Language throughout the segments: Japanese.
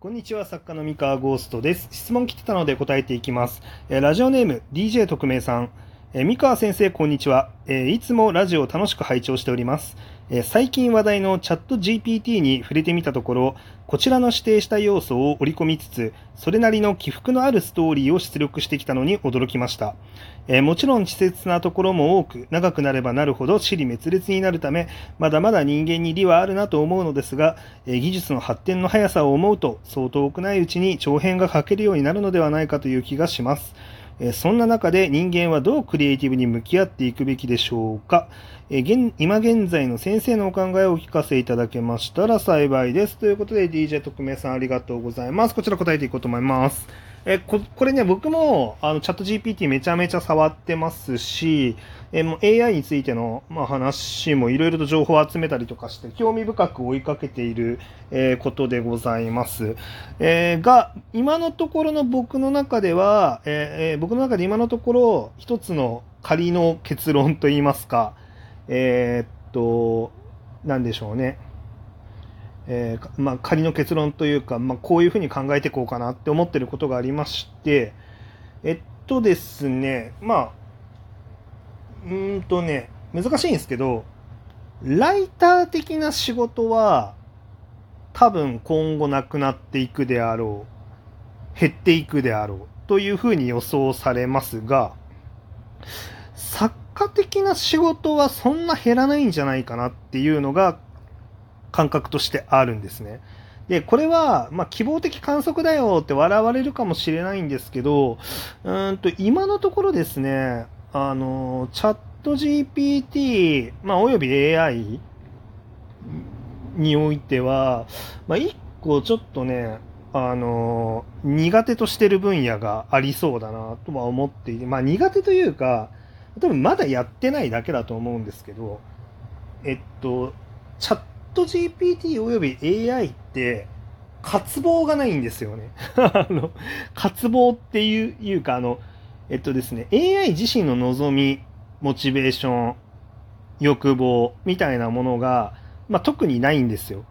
こんにちは、作家の三河ゴーストです。質問来てたので答えていきます。えーラジオネーム DJ 特命さん。えー三河先生、こんにちは、えーいつもラジオを楽しく拝聴しております。えー最近話題のチャット GPT に触れてみたところ、こちらの指定した要素を織り込みつつ、それなりの起伏のあるストーリーを出力してきたのに驚きました。えもちろん稚拙なところも多く、長くなればなるほど尻滅裂になるため、まだまだ人間に利はあるなと思うのですが、え技術の発展の速さを思うと、そう遠くないうちに長編が書けるようになるのではないかという気がします。えそんな中で人間はどうクリエイティブに向き合っていくべきでしょうか、え現今現在の先生のお考えをお聞かせいただけましたら幸いです。ということで DJ 特命さんありがとうございます。こちら答えていこうと思います。えここれね、僕もあのチャット GPT めちゃめちゃ触ってますし、えもう AI についての、まあ、話もいろいろと情報を集めたりとかして、興味深く追いかけている、えーことでございます。えーが、今のところの僕の中では、えーえ僕の中で今のところ、一つの仮の結論といいますか、えっと、なんでしょうね。えーまあ、仮の結論というか、まあ、こういうふうに考えていこうかなって思ってることがありまして、えっとですね、まあ、うんとね、難しいんですけど、ライター的な仕事は、多分今後なくなっていくであろう、減っていくであろう、というふうに予想されますが、作家的な仕事はそんな減らないんじゃないかなっていうのが感覚としてあるんですね。で、これは、まあ、希望的観測だよって笑われるかもしれないんですけど、うんと、今のところですね、あの、チャット GPT、まあ、および AI においては、まあ、一個ちょっとね、あの、苦手としてる分野がありそうだなとは思っていて、まあ、苦手というか、多分まだやってないだけだと思うんですけど、えっと、チャット GPT および AI って、渇望がないんですよね。あの、渇望っていういうか、あの、えっとですね、AI 自身の望み、モチベーション、欲望みたいなものが、まあ、特にないんですよ。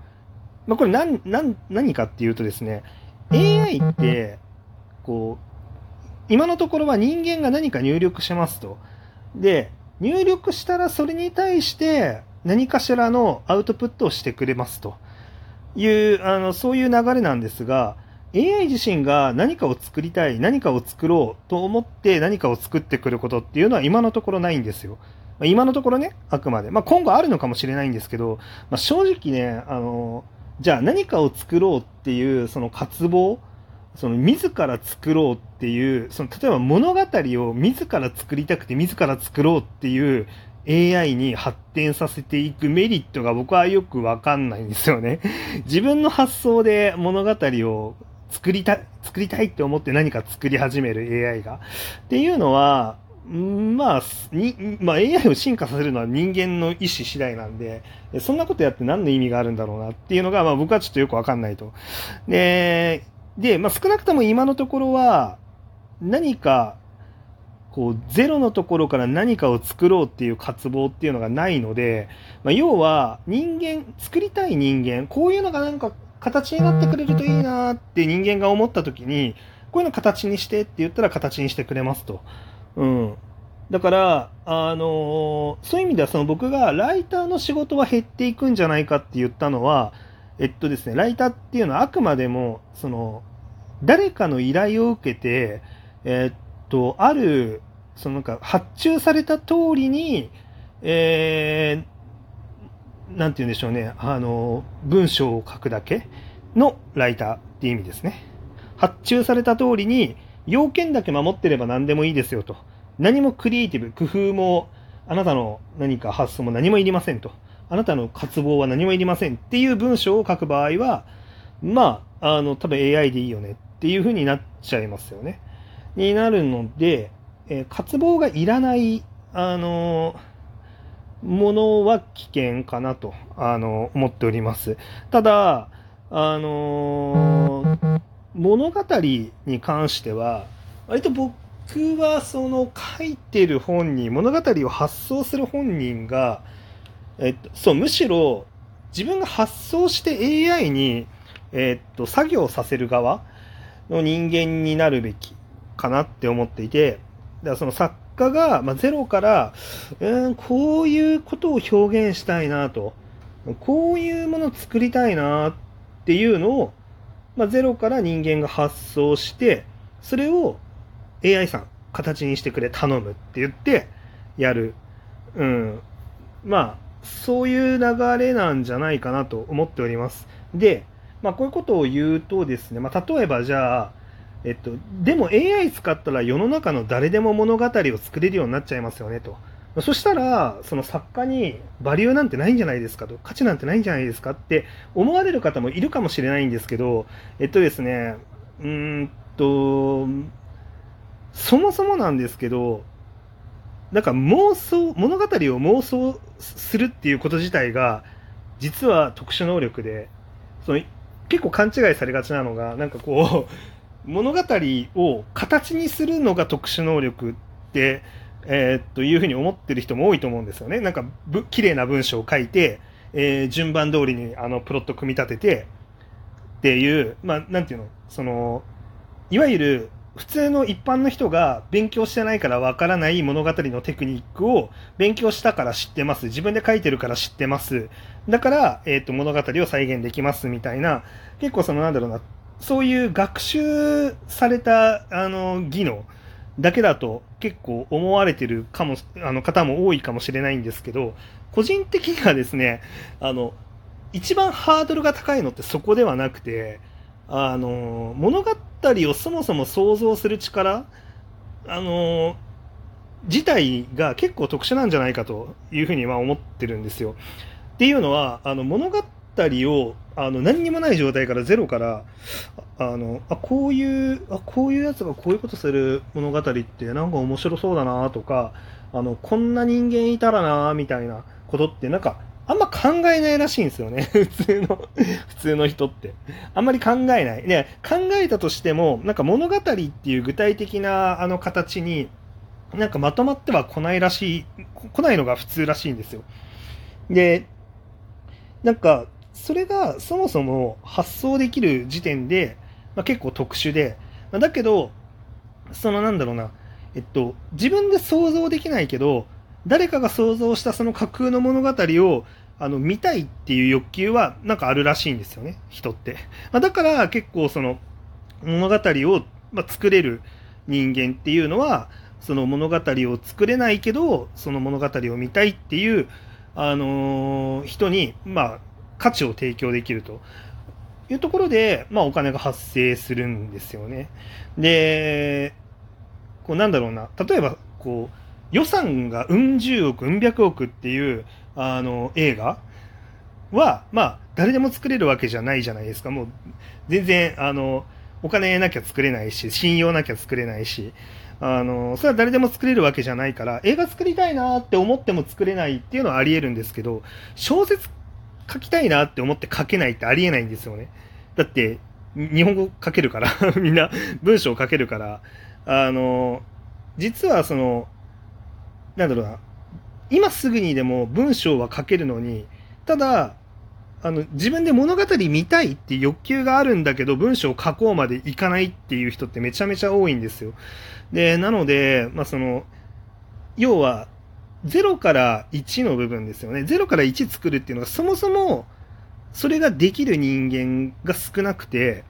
まあ、これ何、何、何かっていうとですね、AI って、こう、今のところは人間が何か入力しますと。で、入力したらそれに対して何かしらのアウトプットをしてくれますという、あの、そういう流れなんですが、AI 自身が何かを作りたい、何かを作ろうと思って何かを作ってくることっていうのは今のところないんですよ。今のところね、あくまで。まあ、今後あるのかもしれないんですけど、まあ、正直ね、あの、じゃあ何かを作ろうっていうその渇望、その自ら作ろうっていう、その例えば物語を自ら作りたくて自ら作ろうっていう AI に発展させていくメリットが僕はよくわかんないんですよね。自分の発想で物語を作りたい、作りたいって思って何か作り始める AI が。っていうのは、まあ、に、まあ AI を進化させるのは人間の意思次第なんで、そんなことやって何の意味があるんだろうなっていうのが、まあ僕はちょっとよくわかんないと。で、で、まあ少なくとも今のところは、何か、こう、ゼロのところから何かを作ろうっていう渇望っていうのがないので、まあ、要は人間、作りたい人間、こういうのがなんか形になってくれるといいなって人間が思った時に、こういうの形にしてって言ったら形にしてくれますと。うん。だから、あのーそういう意味ではその僕がライターの仕事は減っていくんじゃないかって言ったのは、えっとですね、ライターっていうのはあくまでも、その、誰かの依頼を受けて、えっとと、ある、そのなんか発注された通りに、えー、なんて言うんでしょうね、あの、文章を書くだけのライターっていう意味ですね。発注された通りに、要件だけ守ってれば何でもいいですよと。何もクリエイティブ、工夫も、あなたの何か発想も何もいりませんと。あなたの渇望は何もいりませんっていう文章を書く場合は、まあ、あの、多分 AI でいいよねっていう風になっちゃいますよね。になるので、えー渇望がいらない、あのものは危険かなと、あの思っております。ただ、あの物語に関しては、割と僕はその書いてる本人、物語を発想する本人が、えっと、そう、むしろ自分が発想して AI にえ、っと、作業させる側の人間になるべきかなって思っていて、だからその作家が、まあ、ゼロから、うん、こういうことを表現したいなと、こういうものを作りたいなっていうのを、まあ、ゼロから人間が発想して、それを AI さん、形にしてくれ、頼むって言ってやる。うん。まあ、そういう流れなんじゃないかなと思っております。で、まあ、こういうことを言うとですね、まあ、例えばじゃあ、えっと、でも AI 使ったら世の中の誰でも物語を作れるようになっちゃいますよねと。そしたら、その作家にバリューなんてないんじゃないですかと、価値なんてないんじゃないですかって思われる方もいるかもしれないんですけど、えっとですね、うんと、そもそもなんですけど、なんか妄想、物語を妄想するっていうこと自体が、実は特殊能力で、その結構勘違いされがちなのが、なんかこう、物語を形にするのが特殊能力って、えー、というふうに思ってる人も多いと思うんですよね。なんかぶ綺麗な文章を書いて、えー、順番通りにあのプロット組み立ててっていう、まあ、なんていうの、その、いわゆる普通の一般の人が勉強してないからわからない物語のテクニックを勉強したから知ってます。自分で書いてるから知ってます。だから、えっ、ー、と、物語を再現できますみたいな、結構そのなんだろうな、そういう学習された、あの、技能だけだと結構思われてるかも、あの方も多いかもしれないんですけど、個人的にはですね、あの、一番ハードルが高いのってそこではなくて、あの、物語をそもそも想像する力、あの、自体が結構特殊なんじゃないかというふうには思ってるんですよ。っていうのは、あの、物語たりをあの何にもない状態からゼロからあのあこういうあこういうやつがこういうことする物語ってなんか面白そうだなとかあのこんな人間いたらなみたいなことってなんかあんま考えないらしいんですよね。普通の普通の人って。あんまり考えない。で考えたとしてもなんか物語っていう具体的なあの形になんかまとまっては来ないらしい来ないのが普通らしいんですよ。でなんかそれがそもそも発想できる時点で、まあ、結構特殊で、まあ、だけど、そのなんだろうな、えっと、自分で想像できないけど、誰かが想像したその架空の物語をあの見たいっていう欲求はなんかあるらしいんですよね、人って。まあ、だから結構その物語を、ま作れる人間っていうのは、その物語を作れないけど、その物語を見たいっていう、あのー、人に、まあ、価値を提供できるというところで、まあ、お金が発生するんですよね。で、こうなんだろうな、例えばこう予算がうん十億、うん百億っていうあの映画は、まあ、誰でも作れるわけじゃないじゃないですか。もう全然あのお金なきゃ作れないし、信用なきゃ作れないし、あの、それは誰でも作れるわけじゃないから、映画作りたいなって思っても作れないっていうのはあり得るんですけど、小説書きたいなって思って書けないってありえないんですよね。だって、日本語書けるから みんな文章書けるから、あの、実はその、なんだろうな、今すぐにでも文章は書けるのに、ただ、あの、自分で物語見たいって欲求があるんだけど、文章を書こうまでいかないっていう人ってめちゃめちゃ多いんですよ。で、なので、まあ、その、要は、0から1の部分ですよね。0から1作るっていうのがそもそもそれができる人間が少なくて、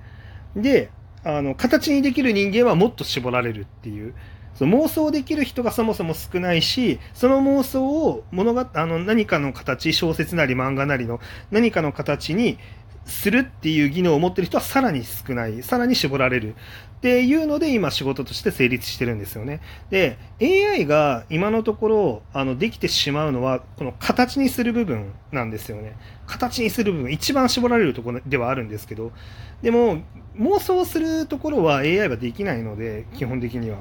で、あの、形にできる人間はもっと絞られるっていう。その妄想できる人がそもそも少ないし、その妄想を物が、あの、何かの形、小説なり漫画なりの何かの形にするっていう技能を持ってる人はさらに少ない、さらに絞られるっていうので今仕事として成立してるんですよね。で、AI が今のところあのできてしまうのはこの形にする部分なんですよね。形にする部分、一番絞られるところではあるんですけど、でも妄想するところは AI はできないので、基本的には。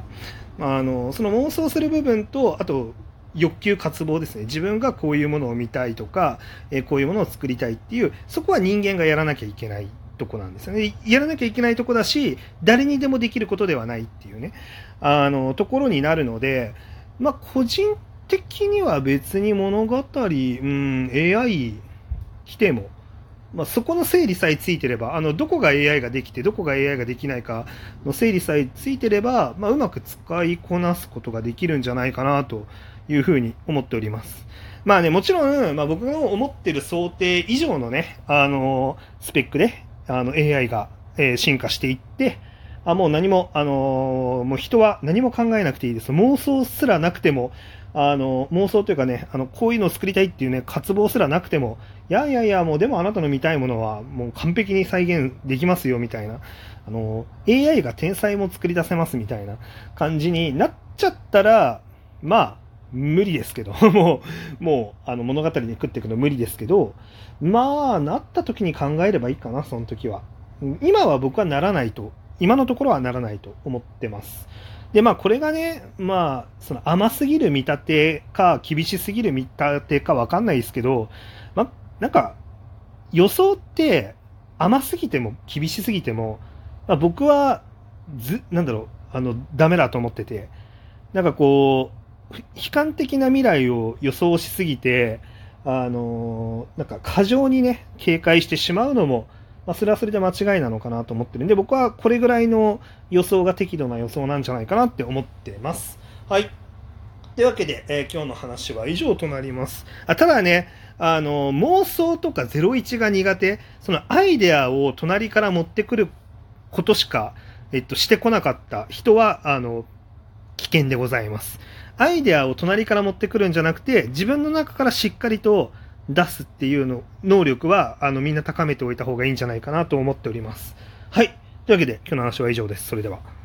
あの、その妄想する部分と、あと欲求渇望ですね。自分がこういうものを見たいとか、え、こういうものを作りたいっていうそこは人間がやらなきゃいけないとこなんですよね。やらなきゃいけないとこだし誰にでもできることではないっていうね。あのところになるのでまあ個人的には別に物語、うん、AI 来てもまあ、そこの整理さえついてれば、あの、どこが AI ができて、どこが AI ができないかの整理さえついてれば、まあ、うまく使いこなすことができるんじゃないかなというふうに思っております。まあね、もちろん、まあ、僕の思ってる想定以上のね、あの、スペックで、あの、AI が、えー、進化していって、あ、もう何も、あのー、もう人は何も考えなくていいです。妄想すらなくても、あの、妄想というかね、あの、こういうのを作りたいっていうね、渇望すらなくても、いやいやいや、もうでもあなたの見たいものはもう完璧に再現できますよ、みたいな。あの、AI が天才も作り出せますみたいな感じになっちゃったら、まあ、無理ですけど、もう、もう、あの、物語で食っていくの無理ですけど、まあ、なった時に考えればいいかな、その時は。今は僕はならないと、今のところはならないと思ってます。で、まあ、これがね、まあ、その甘すぎる見立てか、厳しすぎる見立てかわかんないですけど、まあ、なんか、予想って甘すぎても厳しすぎても、まあ、僕はず、なんだろう、あの、ダメだと思ってて、なんかこう、悲観的な未来を予想しすぎて、あのなんか過剰にね、警戒してしまうのも、まあ、それはそれで間違いなのかなと思ってるんで、僕はこれぐらいの予想が適度な予想なんじゃないかなって思ってます。はい。というわけで、えー、今日の話は以上となります。あただね、あの、妄想とか01が苦手、そのアイデアを隣から持ってくることしか、えっと、してこなかった人は、あの、危険でございます。アイデアを隣から持ってくるんじゃなくて、自分の中からしっかりと出すっていうの能力はあのみんな高めておいた方がいいんじゃないかなと思っております。はい。というわけで今日の話は以上です。それでは。